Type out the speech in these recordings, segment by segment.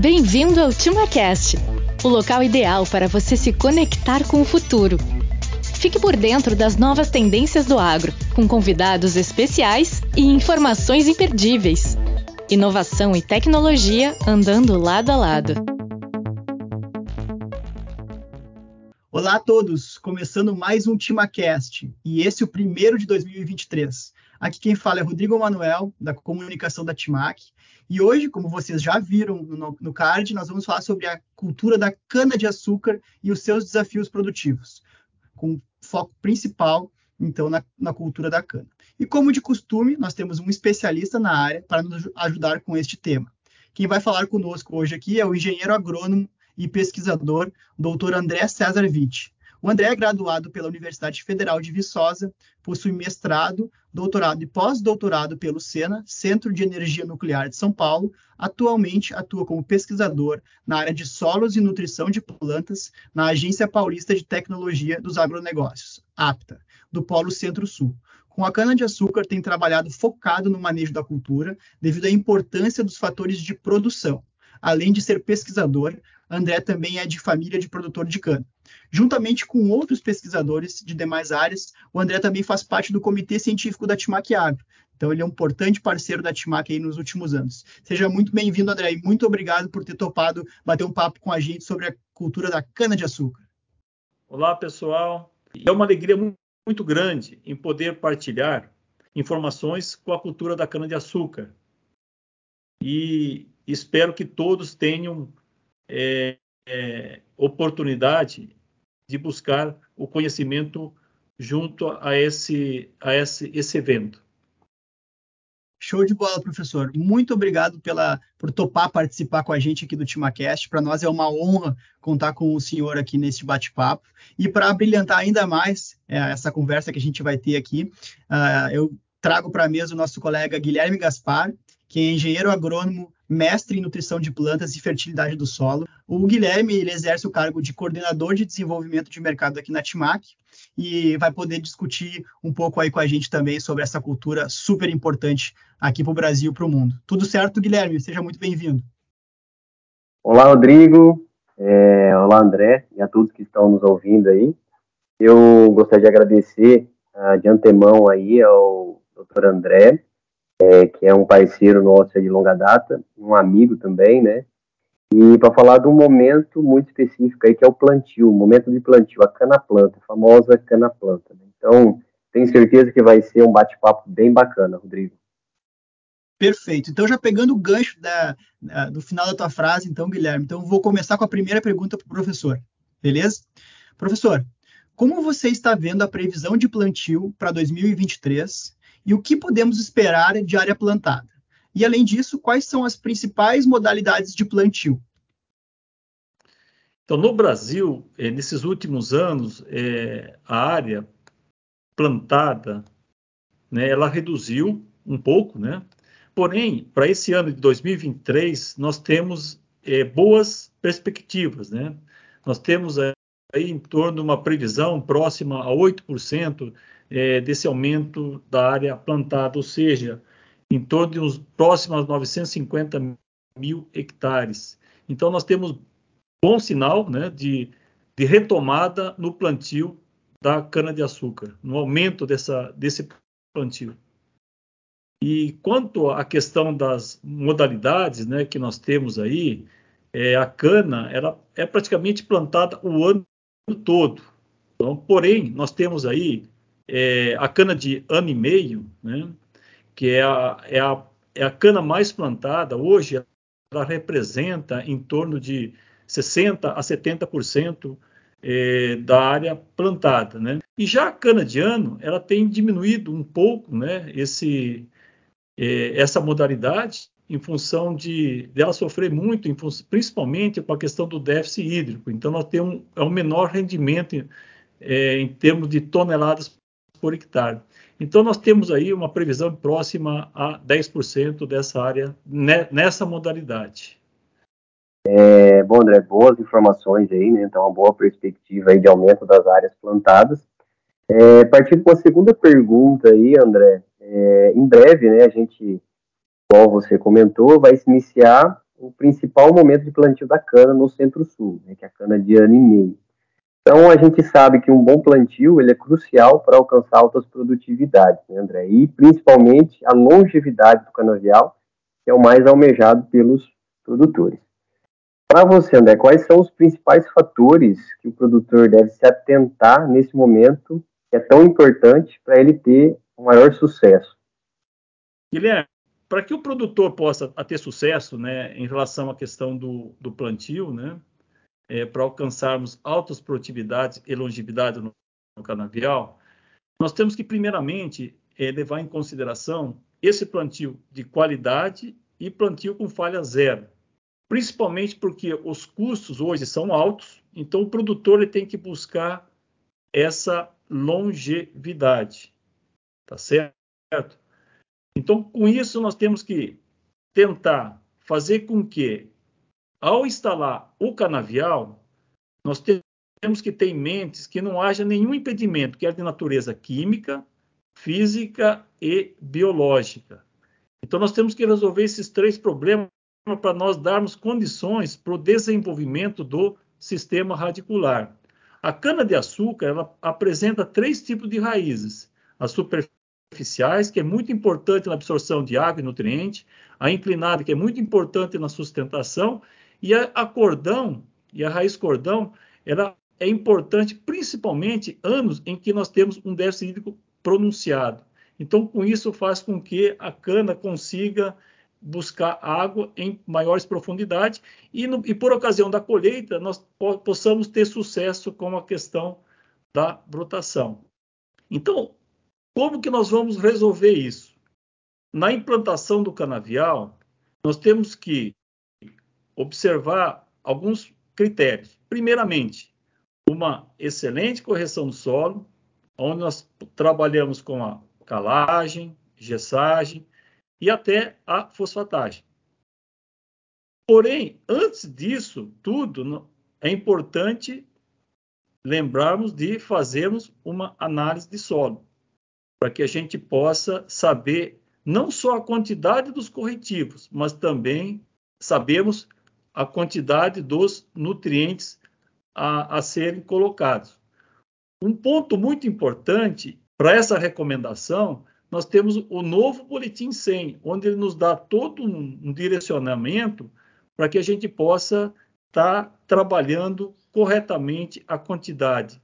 Bem-vindo ao TimaCast, o local ideal para você se conectar com o futuro. Fique por dentro das novas tendências do agro, com convidados especiais e informações imperdíveis. Inovação e tecnologia andando lado a lado. Olá a todos, começando mais um TimaCast, e esse é o primeiro de 2023. Aqui quem fala é Rodrigo Manuel, da comunicação da Timac, e hoje, como vocês já viram no, no card, nós vamos falar sobre a cultura da cana-de-açúcar e os seus desafios produtivos, com foco principal, então, na, na cultura da cana. E como de costume, nós temos um especialista na área para nos ajudar com este tema. Quem vai falar conosco hoje aqui é o engenheiro agrônomo e pesquisador, Dr. André César Witt. O André é graduado pela Universidade Federal de Viçosa, possui mestrado, doutorado e pós-doutorado pelo SENA, Centro de Energia Nuclear de São Paulo. Atualmente atua como pesquisador na área de solos e nutrição de plantas na Agência Paulista de Tecnologia dos Agronegócios, APTA, do Polo Centro-Sul. Com a cana-de-açúcar, tem trabalhado focado no manejo da cultura, devido à importância dos fatores de produção. Além de ser pesquisador, André também é de família de produtor de cana. Juntamente com outros pesquisadores de demais áreas, o André também faz parte do comitê científico da Timac Agro. Então, ele é um importante parceiro da Timac aí nos últimos anos. Seja muito bem-vindo, André, e muito obrigado por ter topado bater um papo com a gente sobre a cultura da cana-de-açúcar. Olá, pessoal. É uma alegria muito grande em poder partilhar informações com a cultura da cana-de-açúcar. E espero que todos tenham é, é, oportunidade de buscar o conhecimento junto a esse, a esse, esse evento. Show de bola, professor. Muito obrigado pela, por topar participar com a gente aqui do TimaCast. Para nós é uma honra contar com o senhor aqui nesse bate-papo. E para brilhantar ainda mais é, essa conversa que a gente vai ter aqui, uh, eu trago para a mesa o nosso colega Guilherme Gaspar, que é engenheiro agrônomo, mestre em nutrição de plantas e fertilidade do solo. O Guilherme ele exerce o cargo de coordenador de desenvolvimento de mercado aqui na Timac e vai poder discutir um pouco aí com a gente também sobre essa cultura super importante aqui para o Brasil e para o mundo. Tudo certo, Guilherme? Seja muito bem-vindo. Olá, Rodrigo. É, olá, André, e a todos que estão nos ouvindo aí. Eu gostaria de agradecer uh, de antemão aí ao Dr. André é, que é um parceiro nosso de longa data, um amigo também, né? E para falar de um momento muito específico aí, que é o plantio, o momento de plantio, a cana-planta, a famosa cana-planta. Né? Então, tenho certeza que vai ser um bate-papo bem bacana, Rodrigo. Perfeito. Então, já pegando o gancho da, da, do final da tua frase, então, Guilherme, então vou começar com a primeira pergunta para o professor, beleza? Professor, como você está vendo a previsão de plantio para 2023 e o que podemos esperar de área plantada. E, além disso, quais são as principais modalidades de plantio? Então, no Brasil, eh, nesses últimos anos, eh, a área plantada, né, ela reduziu um pouco, né? Porém, para esse ano de 2023, nós temos eh, boas perspectivas, né? Nós temos aí em torno de uma previsão próxima a 8% é, desse aumento da área plantada, ou seja, em torno de uns próximos 950 mil hectares. Então, nós temos bom sinal né, de, de retomada no plantio da cana-de-açúcar, no aumento dessa, desse plantio. E quanto à questão das modalidades né, que nós temos aí, é, a cana ela é praticamente plantada o ano todo. Então, porém, nós temos aí é, a cana de ano e meio, né, que é a, é, a, é a cana mais plantada, hoje ela representa em torno de 60% a 70% é, da área plantada. Né? E já a cana de ano, ela tem diminuído um pouco né, esse, é, essa modalidade em função de dela sofrer muito, principalmente com a questão do déficit hídrico. Então, nós temos um, é um menor rendimento é, em termos de toneladas por hectare. Então, nós temos aí uma previsão próxima a 10% dessa área nessa modalidade. É, bom, André, boas informações aí, né? Então, uma boa perspectiva aí de aumento das áreas plantadas. É, partindo com a segunda pergunta aí, André, é, em breve, né, a gente, como você comentou, vai se iniciar o principal momento de plantio da cana no Centro-Sul, né, que é a cana de ano e meio. Então, a gente sabe que um bom plantio ele é crucial para alcançar altas produtividades, né, André? E, principalmente, a longevidade do canavial, que é o mais almejado pelos produtores. Para você, André, quais são os principais fatores que o produtor deve se atentar nesse momento que é tão importante para ele ter um maior sucesso? Guilherme, para que o produtor possa ter sucesso né, em relação à questão do, do plantio, né, é, para alcançarmos altas produtividades e longevidade no, no canavial, nós temos que, primeiramente, é, levar em consideração esse plantio de qualidade e plantio com falha zero principalmente porque os custos hoje são altos, então o produtor ele tem que buscar essa longevidade, tá certo? Então, com isso, nós temos que tentar fazer com que, ao instalar o canavial, nós temos que ter em mente que não haja nenhum impedimento, quer de natureza química, física e biológica. Então, nós temos que resolver esses três problemas para nós darmos condições para o desenvolvimento do sistema radicular. A cana-de-açúcar apresenta três tipos de raízes: as superficiais, que é muito importante na absorção de água e nutriente, a inclinada, que é muito importante na sustentação, e a, a cordão e a raiz cordão, ela é importante principalmente anos em que nós temos um déficit hídrico pronunciado. Então, com isso faz com que a cana consiga buscar água em maiores profundidades e, no, e, por ocasião da colheita nós po possamos ter sucesso com a questão da brotação. Então, como que nós vamos resolver isso? Na implantação do canavial, nós temos que observar alguns critérios. Primeiramente, uma excelente correção do solo, onde nós trabalhamos com a calagem, gessagem, e até a fosfatagem. Porém, antes disso tudo, é importante lembrarmos de fazermos uma análise de solo, para que a gente possa saber não só a quantidade dos corretivos, mas também sabemos a quantidade dos nutrientes a, a serem colocados. Um ponto muito importante para essa recomendação nós temos o novo Boletim 100, onde ele nos dá todo um, um direcionamento para que a gente possa estar tá trabalhando corretamente a quantidade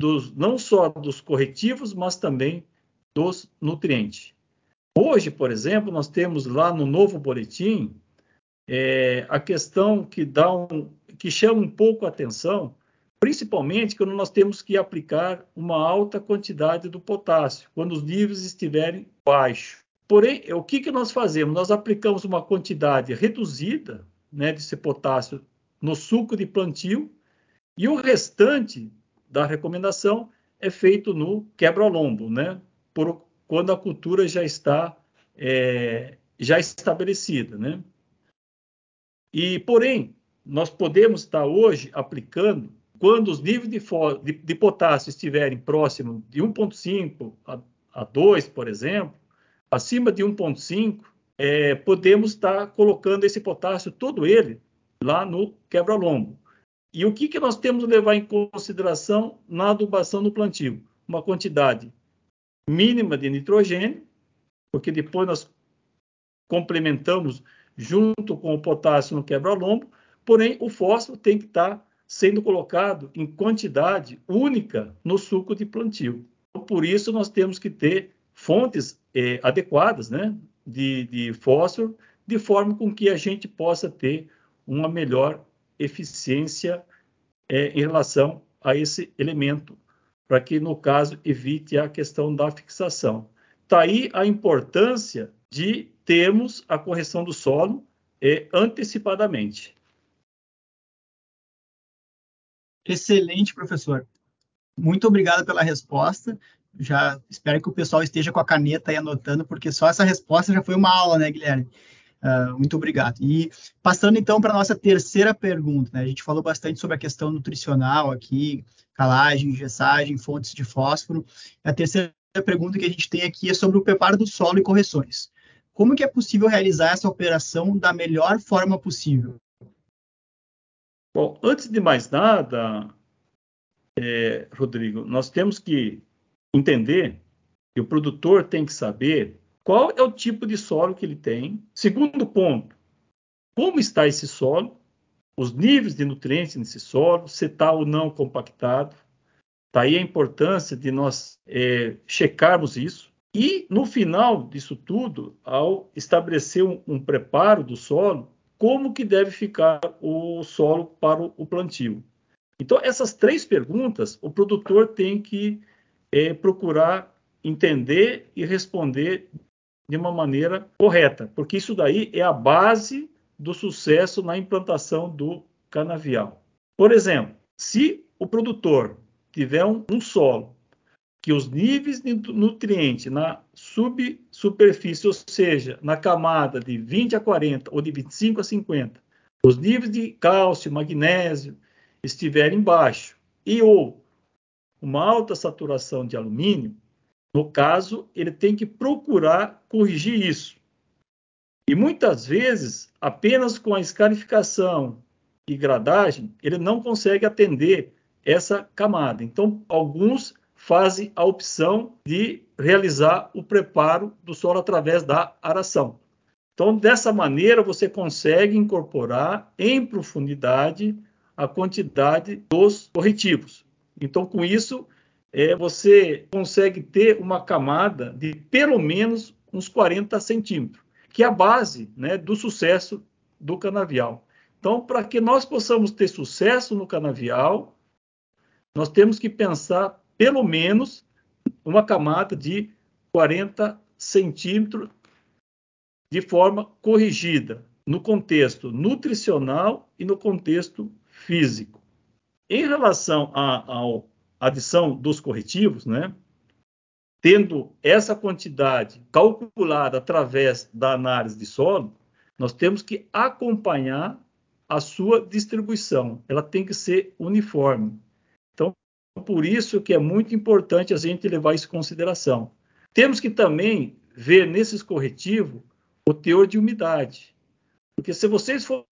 dos, não só dos corretivos, mas também dos nutrientes. Hoje, por exemplo, nós temos lá no novo boletim é, a questão que dá um, que chama um pouco a atenção, principalmente quando nós temos que aplicar uma alta quantidade do potássio, quando os níveis estiverem baixos. Porém, o que, que nós fazemos? Nós aplicamos uma quantidade reduzida né, desse potássio no suco de plantio e o restante da recomendação é feito no quebra-lombo, né, quando a cultura já está é, já estabelecida. Né? E, porém, nós podemos estar hoje aplicando quando os níveis de, de, de potássio estiverem próximos de 1,5 a, a 2, por exemplo, acima de 1,5, é, podemos estar colocando esse potássio, todo ele, lá no quebra-lombo. E o que, que nós temos que levar em consideração na adubação do plantio? Uma quantidade mínima de nitrogênio, porque depois nós complementamos junto com o potássio no quebra-lombo, porém o fósforo tem que estar sendo colocado em quantidade única no suco de plantio. Por isso, nós temos que ter fontes é, adequadas né, de, de fósforo, de forma com que a gente possa ter uma melhor eficiência é, em relação a esse elemento, para que, no caso, evite a questão da fixação. Está aí a importância de termos a correção do solo é, antecipadamente. Excelente, professor. Muito obrigado pela resposta. Já espero que o pessoal esteja com a caneta aí anotando, porque só essa resposta já foi uma aula, né, Guilherme? Uh, muito obrigado. E passando então para a nossa terceira pergunta, né? A gente falou bastante sobre a questão nutricional aqui, calagem, gessagem, fontes de fósforo. A terceira pergunta que a gente tem aqui é sobre o preparo do solo e correções. Como que é possível realizar essa operação da melhor forma possível? Bom, antes de mais nada, é, Rodrigo, nós temos que entender que o produtor tem que saber qual é o tipo de solo que ele tem. Segundo ponto, como está esse solo, os níveis de nutrientes nesse solo, se está ou não compactado. Daí a importância de nós é, checarmos isso. E no final disso tudo, ao estabelecer um, um preparo do solo, como que deve ficar o solo para o, plantio. Então, essas três perguntas, o produtor tem que é, procurar entender e responder de uma maneira correta, porque isso daí é a base do sucesso na implantação do canavial. Por exemplo, se o produtor tiver um, um solo que os níveis de nutriente na subsuperfície, ou seja, na camada de 20 a 40 ou de 25 a 50, os níveis de cálcio, magnésio estiverem baixos e ou uma alta saturação de alumínio, no caso, ele tem que procurar corrigir isso. E muitas vezes, apenas com a escarificação e gradagem, ele não consegue atender essa camada. Então, alguns fazem a opção de realizar o preparo do solo através da aração. Então, dessa maneira, você consegue incorporar em profundidade a quantidade dos corretivos. Então, com isso, é, você consegue ter uma camada de pelo menos uns 40 centímetros, que é a base né, do sucesso do canavial. Então, para que nós possamos ter sucesso no canavial, nós temos que pensar pelo menos uma camada de 40 centímetros de forma corrigida, no contexto nutricional e no contexto físico. Em relação à adição dos corretivos, né, tendo essa quantidade calculada através da análise de solo, nós temos que acompanhar a sua distribuição. Ela tem que ser uniforme. Por isso que é muito importante a gente levar isso em consideração. Temos que também ver nesses corretivos o teor de umidade. Porque se vocês forem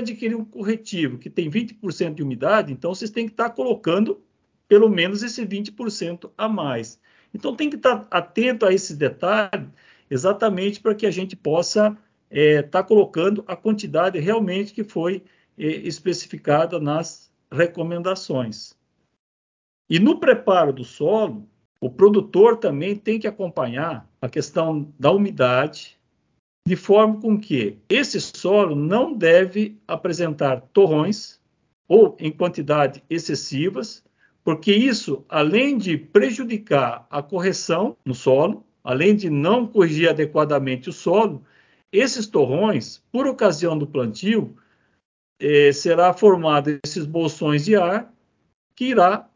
adquirir um corretivo que tem 20% de umidade, então vocês têm que estar colocando pelo menos esse 20% a mais. Então tem que estar atento a esse detalhe, exatamente para que a gente possa estar é, tá colocando a quantidade realmente que foi é, especificada nas recomendações. E no preparo do solo, o produtor também tem que acompanhar a questão da umidade, de forma com que esse solo não deve apresentar torrões ou em quantidade excessivas, porque isso, além de prejudicar a correção no solo, além de não corrigir adequadamente o solo, esses torrões, por ocasião do plantio, eh, será formado esses bolsões de ar que irá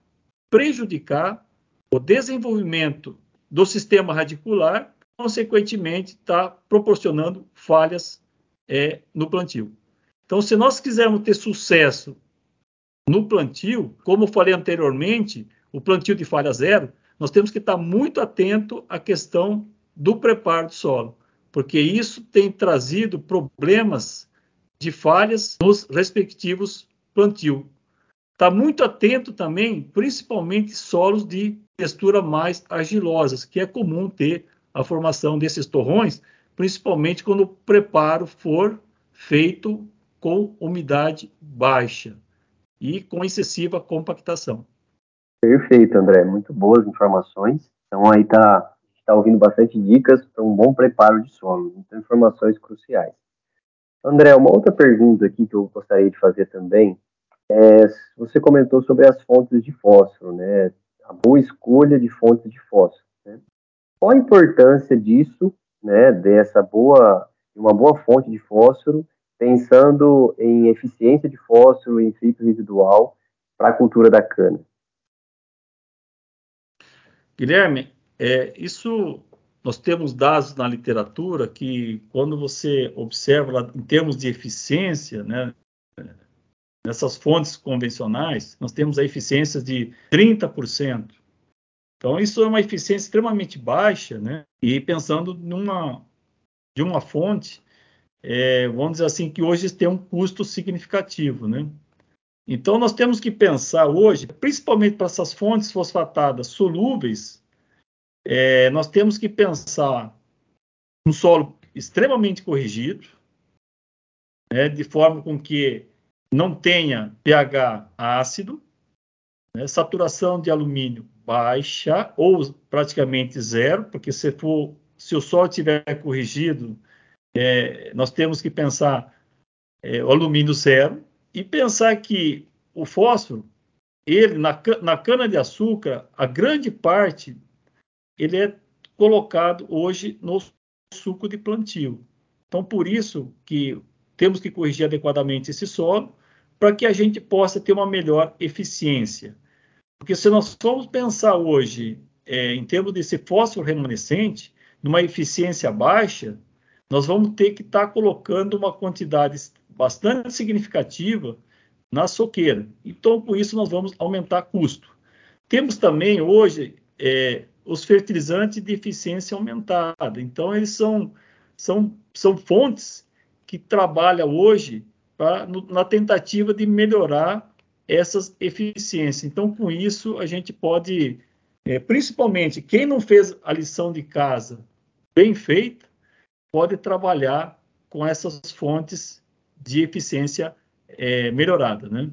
prejudicar o desenvolvimento do sistema radicular, consequentemente, está proporcionando falhas é, no plantio. Então, se nós quisermos ter sucesso no plantio, como falei anteriormente, o plantio de falha zero, nós temos que estar muito atento à questão do preparo do solo, porque isso tem trazido problemas de falhas nos respectivos plantios. Está muito atento também, principalmente solos de textura mais argilosas, que é comum ter a formação desses torrões, principalmente quando o preparo for feito com umidade baixa e com excessiva compactação. Perfeito, André. Muito boas informações. Então aí tá, está ouvindo bastante dicas para um bom preparo de solo. Então, informações cruciais. André, uma outra pergunta aqui que eu gostaria de fazer também é, você comentou sobre as fontes de fósforo, né? A boa escolha de fontes de fósforo. Né? Qual a importância disso, né? Dessa boa, uma boa fonte de fósforo, pensando em eficiência de fósforo em ciclo residual para a cultura da cana? Guilherme, é, isso nós temos dados na literatura que quando você observa em termos de eficiência, né, Nessas fontes convencionais, nós temos a eficiência de 30%. Então, isso é uma eficiência extremamente baixa, né? E pensando numa de uma fonte, é, vamos dizer assim, que hoje tem um custo significativo, né? Então, nós temos que pensar hoje, principalmente para essas fontes fosfatadas solúveis, é, nós temos que pensar um solo extremamente corrigido, né, de forma com que não tenha pH ácido, né, saturação de alumínio baixa ou praticamente zero, porque se, for, se o solo tiver corrigido, é, nós temos que pensar é, o alumínio zero e pensar que o fósforo, ele na, na cana de açúcar, a grande parte ele é colocado hoje no suco de plantio. Então, por isso que temos que corrigir adequadamente esse solo para que a gente possa ter uma melhor eficiência. Porque se nós formos pensar hoje é, em termos desse fósforo remanescente, numa eficiência baixa, nós vamos ter que estar tá colocando uma quantidade bastante significativa na soqueira. Então, com isso, nós vamos aumentar custo. Temos também hoje é, os fertilizantes de eficiência aumentada. Então, eles são, são, são fontes que trabalham hoje pra, no, na tentativa de melhorar essas eficiências. Então, com isso, a gente pode, é, principalmente quem não fez a lição de casa bem feita, pode trabalhar com essas fontes de eficiência é, melhorada, né?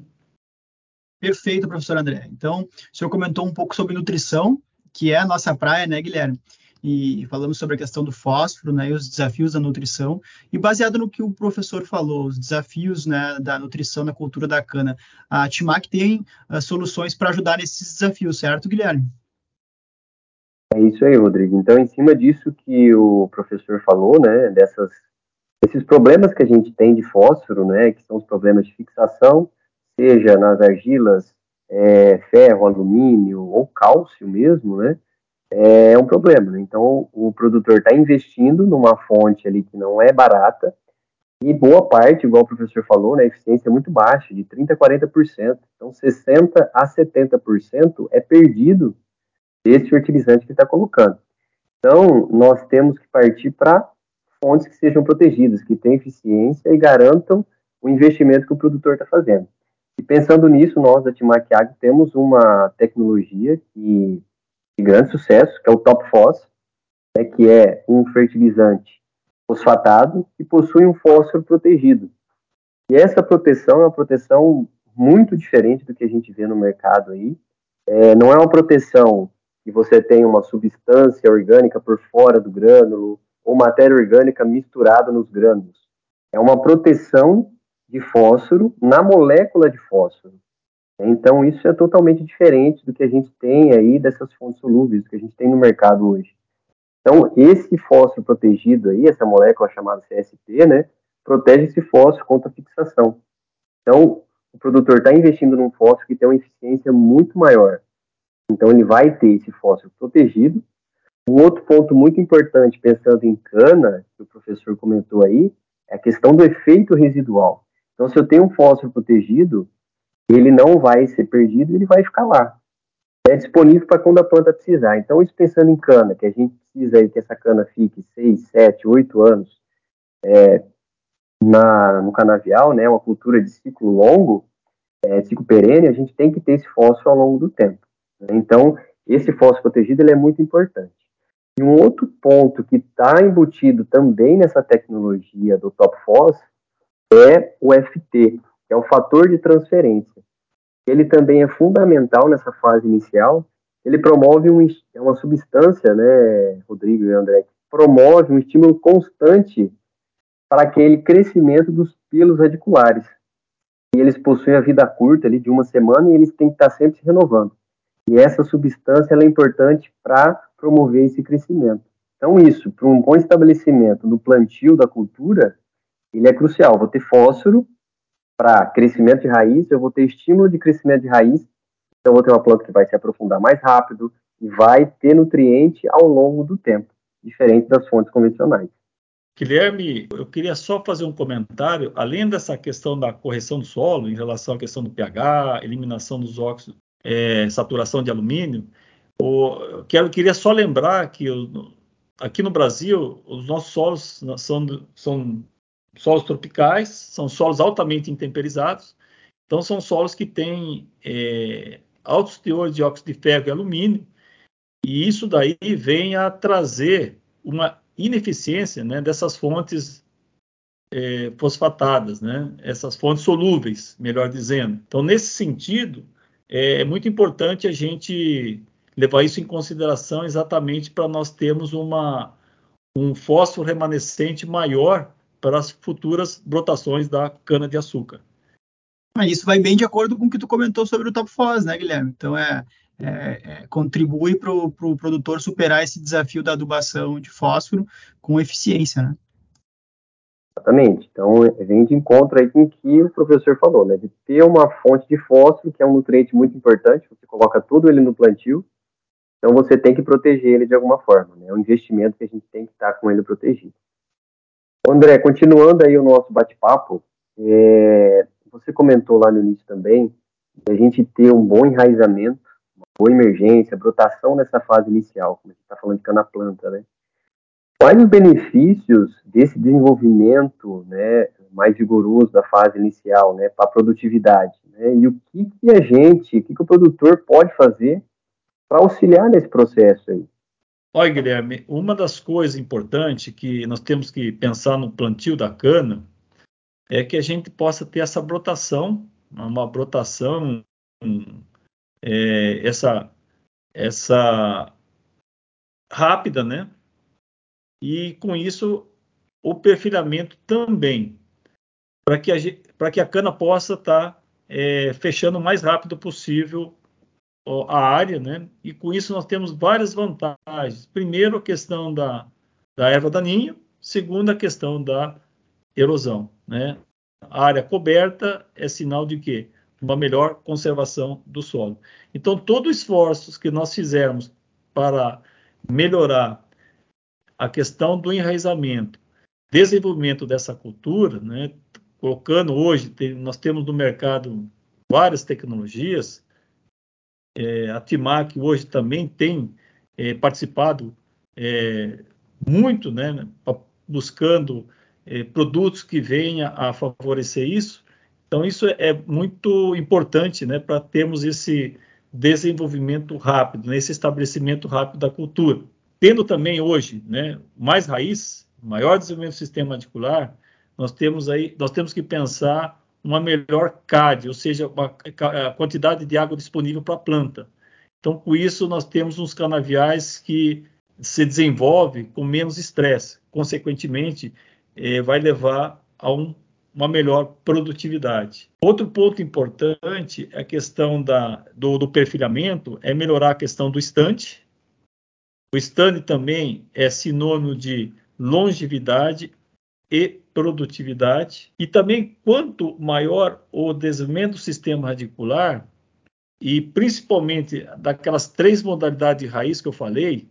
Perfeito, professor André. Então, o senhor comentou um pouco sobre nutrição, que é a nossa praia, né, Guilherme? E falamos sobre a questão do fósforo, né, e os desafios da nutrição. E baseado no que o professor falou, os desafios, né, da nutrição na cultura da cana, a Timac tem uh, soluções para ajudar nesses desafios, certo, Guilherme? É isso aí, Rodrigo. Então, em cima disso que o professor falou, né, dessas, desses problemas que a gente tem de fósforo, né, que são os problemas de fixação, seja nas argilas, é, ferro, alumínio ou cálcio mesmo, né, é um problema. Né? Então, o produtor está investindo numa fonte ali que não é barata e boa parte, igual o professor falou, né, a eficiência é muito baixa, de 30% a 40%. Então, 60% a 70% é perdido desse fertilizante que está colocando. Então, nós temos que partir para fontes que sejam protegidas, que tenham eficiência e garantam o investimento que o produtor está fazendo. E pensando nisso, nós da Timac Agro temos uma tecnologia que, de grande sucesso, que é o Top Phos, né, que é um fertilizante fosfatado que possui um fósforo protegido. E essa proteção é uma proteção muito diferente do que a gente vê no mercado aí. É, não é uma proteção que você tem uma substância orgânica por fora do grânulo ou matéria orgânica misturada nos grânulos. É uma proteção de fósforo na molécula de fósforo. Então, isso é totalmente diferente do que a gente tem aí dessas fontes solúveis que a gente tem no mercado hoje. Então, esse fósforo protegido aí, essa molécula chamada CSP, né, protege esse fósforo contra fixação. Então, o produtor está investindo num fósforo que tem uma eficiência muito maior. Então, ele vai ter esse fósforo protegido. Um outro ponto muito importante, pensando em cana, que o professor comentou aí, é a questão do efeito residual. Então, se eu tenho um fósforo protegido, ele não vai ser perdido, ele vai ficar lá. É disponível para quando a planta precisar. Então, isso pensando em cana, que a gente precisa aí que essa cana fique 6, 7, 8 anos é, na, no canavial, né, uma cultura de ciclo longo, é, ciclo perene, a gente tem que ter esse fósforo ao longo do tempo. Então, esse fósforo protegido ele é muito importante. E um outro ponto que está embutido também nessa tecnologia do Top Phos é o FT, é o fator de transferência. Ele também é fundamental nessa fase inicial. Ele promove um, é uma substância, né, Rodrigo e André, promove um estímulo constante para aquele crescimento dos pelos radiculares. E eles possuem a vida curta ali de uma semana e eles têm que estar sempre se renovando. E essa substância é importante para promover esse crescimento. Então, isso, para um bom estabelecimento do plantio da cultura, ele é crucial. Vou ter fósforo para crescimento de raiz, eu vou ter estímulo de crescimento de raiz, então eu vou ter uma planta que vai se aprofundar mais rápido e vai ter nutriente ao longo do tempo, diferente das fontes convencionais. Guilherme, eu queria só fazer um comentário, além dessa questão da correção do solo, em relação à questão do pH, eliminação dos óxidos é, saturação de alumínio. O, quero, queria só lembrar que aqui no Brasil, os nossos solos são, são solos tropicais, são solos altamente intemperizados, então são solos que têm é, altos teores de óxido de ferro e alumínio, e isso daí vem a trazer uma ineficiência né, dessas fontes é, fosfatadas, né, essas fontes solúveis, melhor dizendo. Então, nesse sentido, é, muito importante a gente levar isso em consideração exatamente para nós termos uma, um fósforo remanescente maior para as futuras brotações da cana-de-açúcar. Isso vai bem de acordo com o que tu comentou sobre o Top Foz, né, Guilherme? Então, é, é, é contribui para o pro produtor superar esse desafio da adubação de fósforo com eficiência, né? Exatamente. Então, a gente encontra aí com o que o professor falou, né? De ter uma fonte de fósforo, que é um nutriente muito importante, você coloca tudo ele no plantio, então você tem que proteger ele de alguma forma, né? É um investimento que a gente tem que estar com ele protegido. André, continuando aí o nosso bate-papo, é, você comentou lá no início também, a gente ter um bom enraizamento, uma boa emergência, brotação nessa fase inicial, como a gente está falando de cana-planta, né? Quais os benefícios desse desenvolvimento né, mais vigoroso da fase inicial né, para a produtividade? Né? E o que, que a gente, o que, que o produtor pode fazer para auxiliar nesse processo aí? Olha, Guilherme, uma das coisas importantes que nós temos que pensar no plantio da cana é que a gente possa ter essa brotação, uma brotação, é, essa, essa rápida, né? E com isso o perfilhamento também, para que, a, que a cana possa estar tá, é, fechando o mais rápido possível a área, né? E com isso nós temos várias vantagens. Primeiro, a questão da, da erva daninha. Segundo, a questão da erosão, né? A área coberta é sinal de quê? Uma melhor conservação do solo. Então, todos os esforços que nós fizermos para melhorar a questão do enraizamento, desenvolvimento dessa cultura, né? Colocando hoje, tem, nós temos no mercado várias tecnologias é, a Timac hoje também tem é, participado é, muito, né, buscando é, produtos que venham a favorecer isso. Então, isso é, é muito importante né, para termos esse desenvolvimento rápido, né, esse estabelecimento rápido da cultura. Tendo também hoje né, mais raiz, maior desenvolvimento do sistema radicular, nós temos aí, nós temos que pensar uma melhor CAD, ou seja, uma, a quantidade de água disponível para a planta. Então, com isso, nós temos uns canaviais que se desenvolve com menos estresse. Consequentemente, eh, vai levar a um, uma melhor produtividade. Outro ponto importante é a questão da, do, do perfilhamento, é melhorar a questão do estande. O estande também é sinônimo de longevidade e produtividade. E também, quanto maior o desenvolvimento do sistema radicular, e principalmente daquelas três modalidades de raiz que eu falei,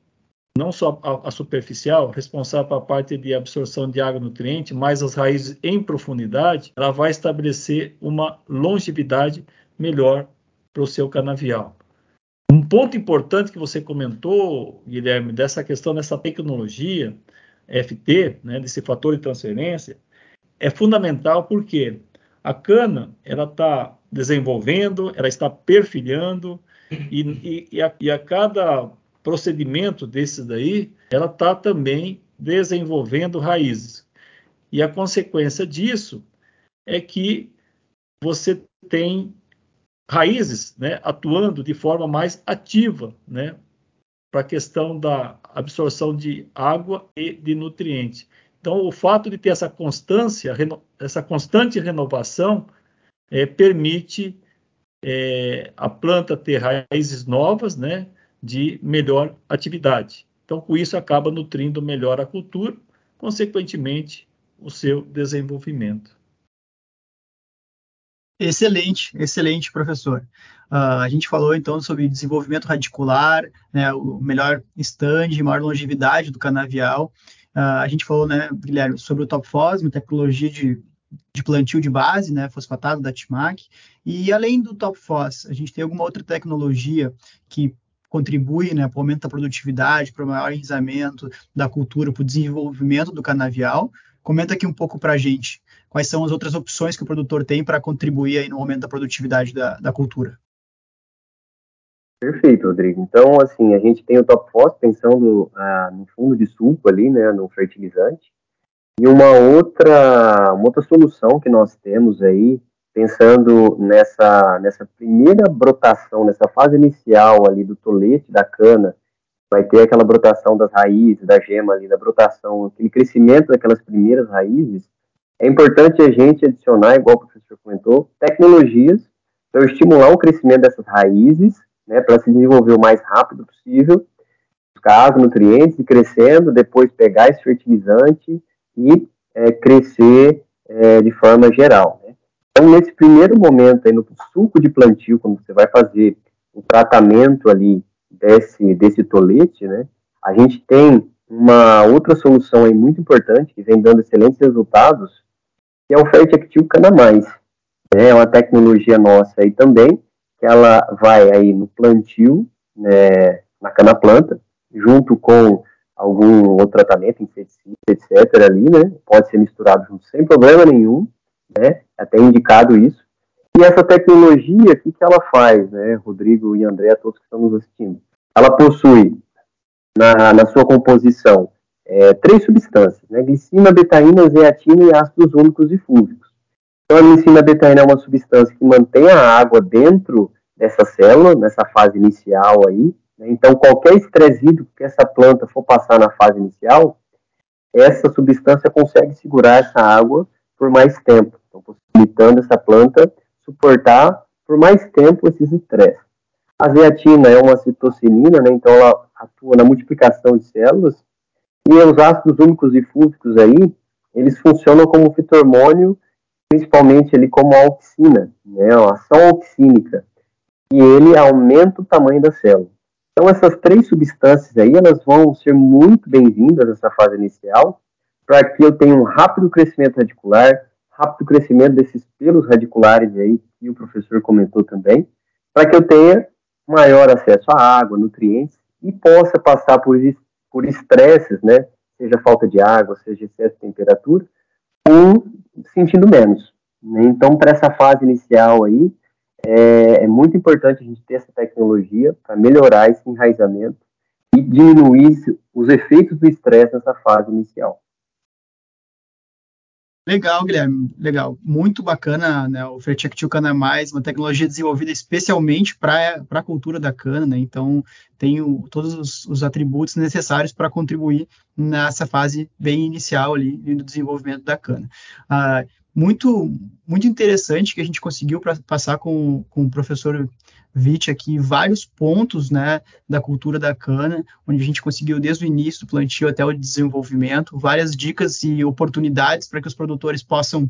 não só a, a superficial, responsável pela parte de absorção de água e nutriente, mas as raízes em profundidade, ela vai estabelecer uma longevidade melhor para o seu canavial. Um ponto importante que você comentou, Guilherme, dessa questão dessa tecnologia, FT, né, desse fator de transferência, é fundamental porque a cana ela está desenvolvendo, ela está perfilhando e, e, e, a, e a cada procedimento desses daí, ela está também desenvolvendo raízes. E a consequência disso é que você tem raízes né, atuando de forma mais ativa né, para a questão da absorção de água e de nutrientes. Então, o fato de ter essa constância, essa constante renovação, é, permite é, a planta ter raízes novas, né, de melhor atividade. Então, com isso, acaba nutrindo melhor a cultura, consequentemente, o seu desenvolvimento. Excelente, excelente, professor. Uh, a gente falou então sobre desenvolvimento radicular, né, o melhor stand, maior longevidade do canavial. Uh, a gente falou, né, Guilherme, sobre o Top Fosme, tecnologia de, de plantio de base, né, fosfatado da TIMAC. E além do Top Fos, a gente tem alguma outra tecnologia que contribui né, para o aumento da produtividade, para o maior enraizamento da cultura, para o desenvolvimento do canavial. Comenta aqui um pouco para a gente quais são as outras opções que o produtor tem para contribuir aí no aumento da produtividade da, da cultura. Perfeito, Rodrigo. Então, assim, a gente tem o Top Phos pensando ah, no fundo de suco ali, né, no fertilizante. E uma outra, uma outra solução que nós temos aí, pensando nessa, nessa primeira brotação, nessa fase inicial ali do tolete da cana, vai ter aquela brotação das raízes, da gema ali, da brotação, aquele crescimento daquelas primeiras raízes, é importante a gente adicionar, igual o professor comentou, tecnologias para estimular o crescimento dessas raízes né, para se desenvolver o mais rápido possível, buscar água, nutrientes, e crescendo, depois pegar esse fertilizante e é, crescer é, de forma geral. Né? Então, nesse primeiro momento, aí, no suco de plantio, quando você vai fazer o tratamento ali desse, desse tolete, né, a gente tem uma outra solução aí muito importante, que vem dando excelentes resultados, que é o Fertactil Cana Mais. Né? É uma tecnologia nossa aí também, que ela vai aí no plantio, né, na cana-planta, junto com algum outro tratamento, inseticida, etc. ali, né, pode ser misturado junto sem problema nenhum, né, até indicado isso. E essa tecnologia, o que, que ela faz, né, Rodrigo e André, todos que estão nos assistindo? Ela possui, na, na sua composição, é, três substâncias, né, glicina, betaína, zeatina e ácidos úmicos e fúvicos. Então, a glicina betaína é uma substância que mantém a água dentro dessa célula, nessa fase inicial aí. Né? Então, qualquer estresse hídrico que essa planta for passar na fase inicial, essa substância consegue segurar essa água por mais tempo, então, possibilitando essa planta suportar por mais tempo esses estresses. A zeatina é uma citocinina, né? então ela atua na multiplicação de células, e os ácidos úmicos e fúvicos aí, eles funcionam como fitormônio principalmente ali como auxina, né, a ação auxínica, e ele aumenta o tamanho da célula. Então essas três substâncias aí, elas vão ser muito bem-vindas nessa fase inicial, para que eu tenha um rápido crescimento radicular, rápido crescimento desses pelos radiculares aí, que o professor comentou também, para que eu tenha maior acesso à água, nutrientes, e possa passar por, por estresses, né, seja falta de água, seja excesso de temperatura, com sentindo menos. Né? Então, para essa fase inicial aí, é, é, muito importante a gente ter essa tecnologia para melhorar esse enraizamento e diminuir os efeitos do estresse nessa fase inicial. Legal, Guilherme, legal. Muito bacana, né? O Fertectil Cana Mais, uma tecnologia desenvolvida especialmente para a cultura da cana, né? Então, tem o, todos os, os, atributos necessários para contribuir nessa fase bem inicial ali do desenvolvimento da cana. Ah, muito, muito interessante que a gente conseguiu pra, passar com, com o professor Witt aqui vários pontos né, da cultura da cana, onde a gente conseguiu desde o início do plantio até o desenvolvimento, várias dicas e oportunidades para que os produtores possam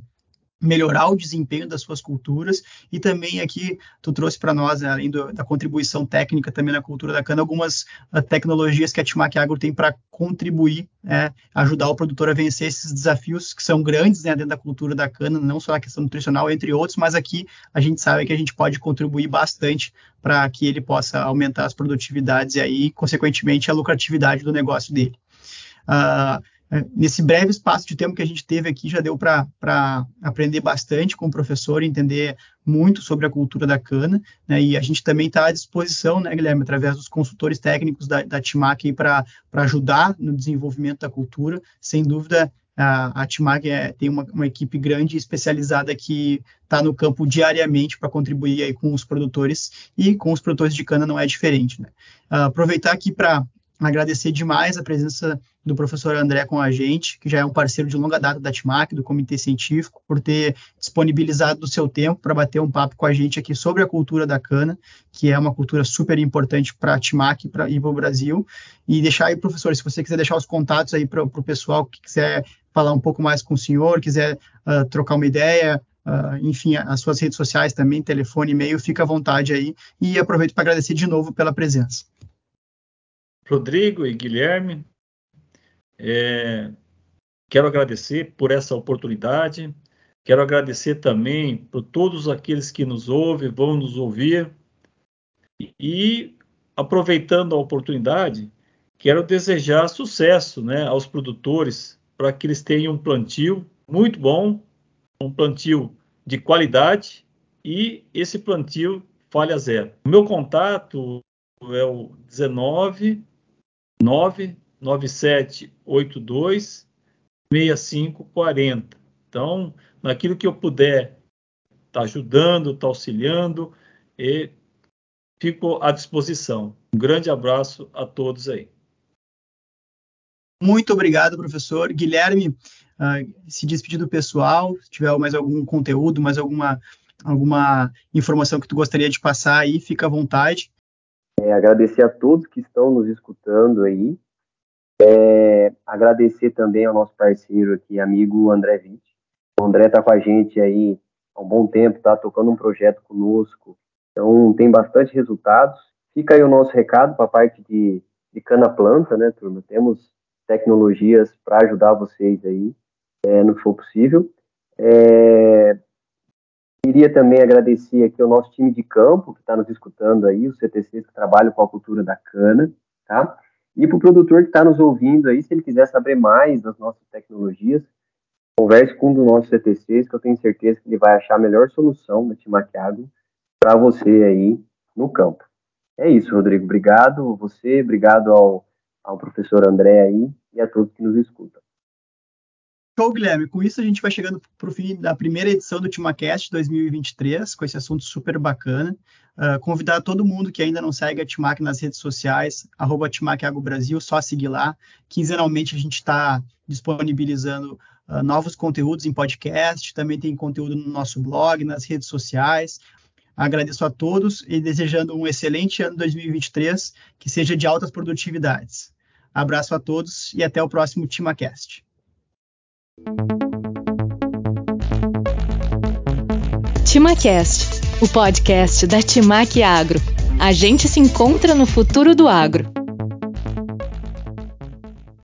melhorar o desempenho das suas culturas e também aqui tu trouxe para nós, né, além do, da contribuição técnica também na cultura da cana, algumas uh, tecnologias que a Timac Agro tem para contribuir, é, ajudar o produtor a vencer esses desafios que são grandes né, dentro da cultura da cana, não só a questão nutricional, entre outros, mas aqui a gente sabe que a gente pode contribuir bastante para que ele possa aumentar as produtividades e aí, consequentemente, a lucratividade do negócio dele. Uh, nesse breve espaço de tempo que a gente teve aqui, já deu para aprender bastante com o professor, entender muito sobre a cultura da cana, né, e a gente também está à disposição, né, Guilherme, através dos consultores técnicos da, da TIMAC para ajudar no desenvolvimento da cultura. Sem dúvida, a, a TIMAC é, tem uma, uma, equipe grande e especializada que está no campo diariamente para contribuir aí com os produtores, e com os produtores de cana não é diferente. Né. Uh, aproveitar aqui para agradecer demais a presença do professor André com a gente, que já é um parceiro de longa data da TIMAC, do Comitê Científico, por ter disponibilizado o seu tempo para bater um papo com a gente aqui sobre a cultura da cana, que é uma cultura super importante para a TIMAC e para o Brasil. E deixar aí, professor, se você quiser deixar os contatos aí para o pessoal que quiser falar um pouco mais com o senhor, quiser uh, trocar uma ideia, Uh, enfim, as suas redes sociais também, telefone, e-mail, fica à vontade aí. E aproveito para agradecer de novo pela presença. Rodrigo e Guilherme, é, quero agradecer por essa oportunidade. Quero agradecer também por todos aqueles que nos ouvem, vão nos ouvir. E aproveitando a oportunidade, quero desejar sucesso né, aos produtores para que eles tenham um plantio muito bom, um plantio de qualidade e esse plantio falha zero. O meu contato é o 19 99782 6540. Então, naquilo que eu puder estar tá ajudando, estar tá auxiliando, e fico à disposição. Um grande abraço a todos aí. Muito obrigado, professor. Guilherme, uh, se despedir do pessoal, se tiver mais algum conteúdo, mais alguma, alguma informação que tu gostaria de passar aí, fica à vontade. É, agradecer a todos que estão nos escutando aí. É, agradecer também ao nosso parceiro aqui, amigo André Vitti. O André está com a gente aí há um bom tempo, está tocando um projeto conosco. Então, tem bastante resultados. Fica aí o nosso recado para a parte de, de cana-planta, né, turma? Temos tecnologias para ajudar vocês aí, é, no que for possível. É, queria também agradecer aqui ao nosso time de campo que está nos escutando aí, os CTCs que trabalham com a cultura da cana, tá? E para o produtor que está nos ouvindo aí, se ele quiser saber mais das nossas tecnologias, converse com um dos nossos CTCs, que eu tenho certeza que ele vai achar a melhor solução da Timaquiago para você aí no campo. É isso, Rodrigo. Obrigado você, obrigado ao ao professor André aí e a todos que nos escutam. Show, Guilherme. Com isso, a gente vai chegando para o fim da primeira edição do TimaCast 2023, com esse assunto super bacana. Uh, convidar todo mundo que ainda não segue a Timac nas redes sociais, arroba Brasil, só seguir lá. Quinzenalmente a gente está disponibilizando uh, novos conteúdos em podcast, também tem conteúdo no nosso blog, nas redes sociais. Agradeço a todos e desejando um excelente ano 2023, que seja de altas produtividades. Abraço a todos e até o próximo TimaCast. TimaCast, o podcast da Timac Agro. A gente se encontra no futuro do agro.